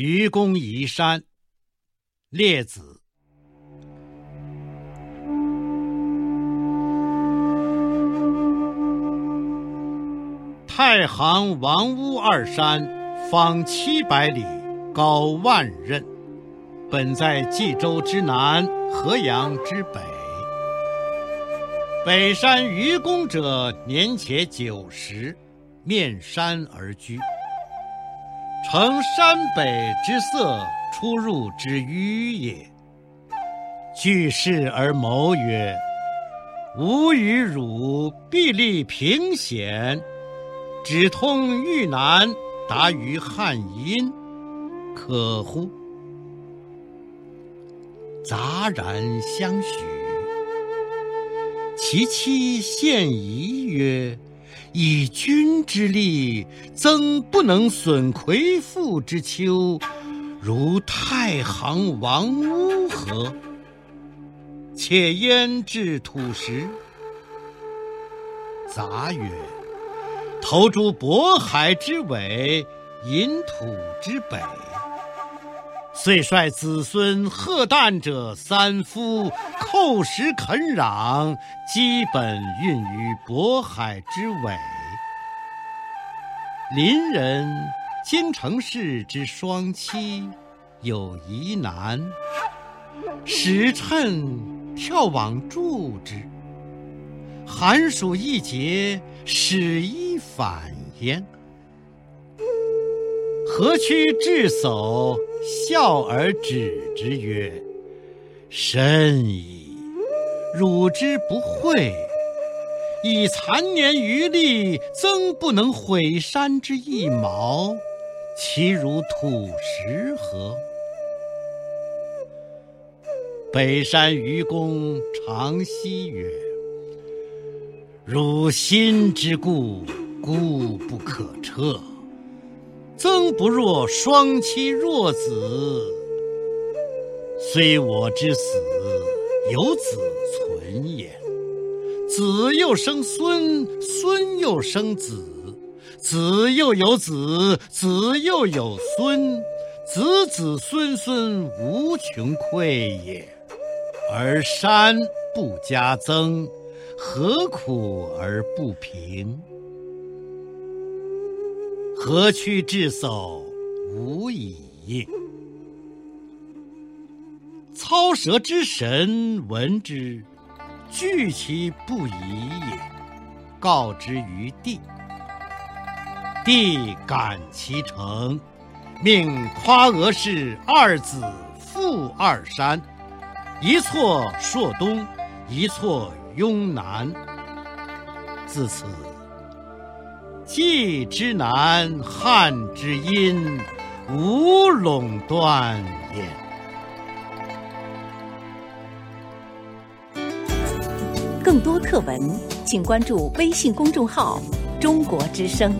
愚公移山，列子。太行、王屋二山，方七百里，高万仞。本在冀州之南，河阳之北。北山愚公者，年且九十，面山而居。乘山北之色，出入之迂也。据事而谋曰：“吾与汝必立平险，直通豫南，达于汉阴，可乎？”杂然相许。其妻献疑曰：以君之力，曾不能损魁父之丘，如太行王屋何？且焉置土石？杂曰：投诸渤海之尾，隐土之北。遂率子孙荷担者三夫，叩石垦壤，基本运于渤海之尾。邻人京城氏之孀妻有遗男，使趁跳往助之。寒暑一节，始一反焉。何须至叟，笑而止之曰：“甚矣！汝之不惠，以残年余力，曾不能毁山之一毛，其如土石何？”北山愚公长息曰：“汝心之固，固不可彻。”曾不若孀妻弱子，虽我之死，有子存也。子又生孙，孙又生子，子又有子，子又有孙，子子孙孙无穷匮也。而山不加增，何苦而不平？何屈至叟无以应。操蛇之神闻之，惧其不已也，告之于帝。帝感其诚，命夸娥氏二子复二山，一错朔东，一错雍南。自此。冀之南，汉之阴，无垄断也。更多课文，请关注微信公众号“中国之声”。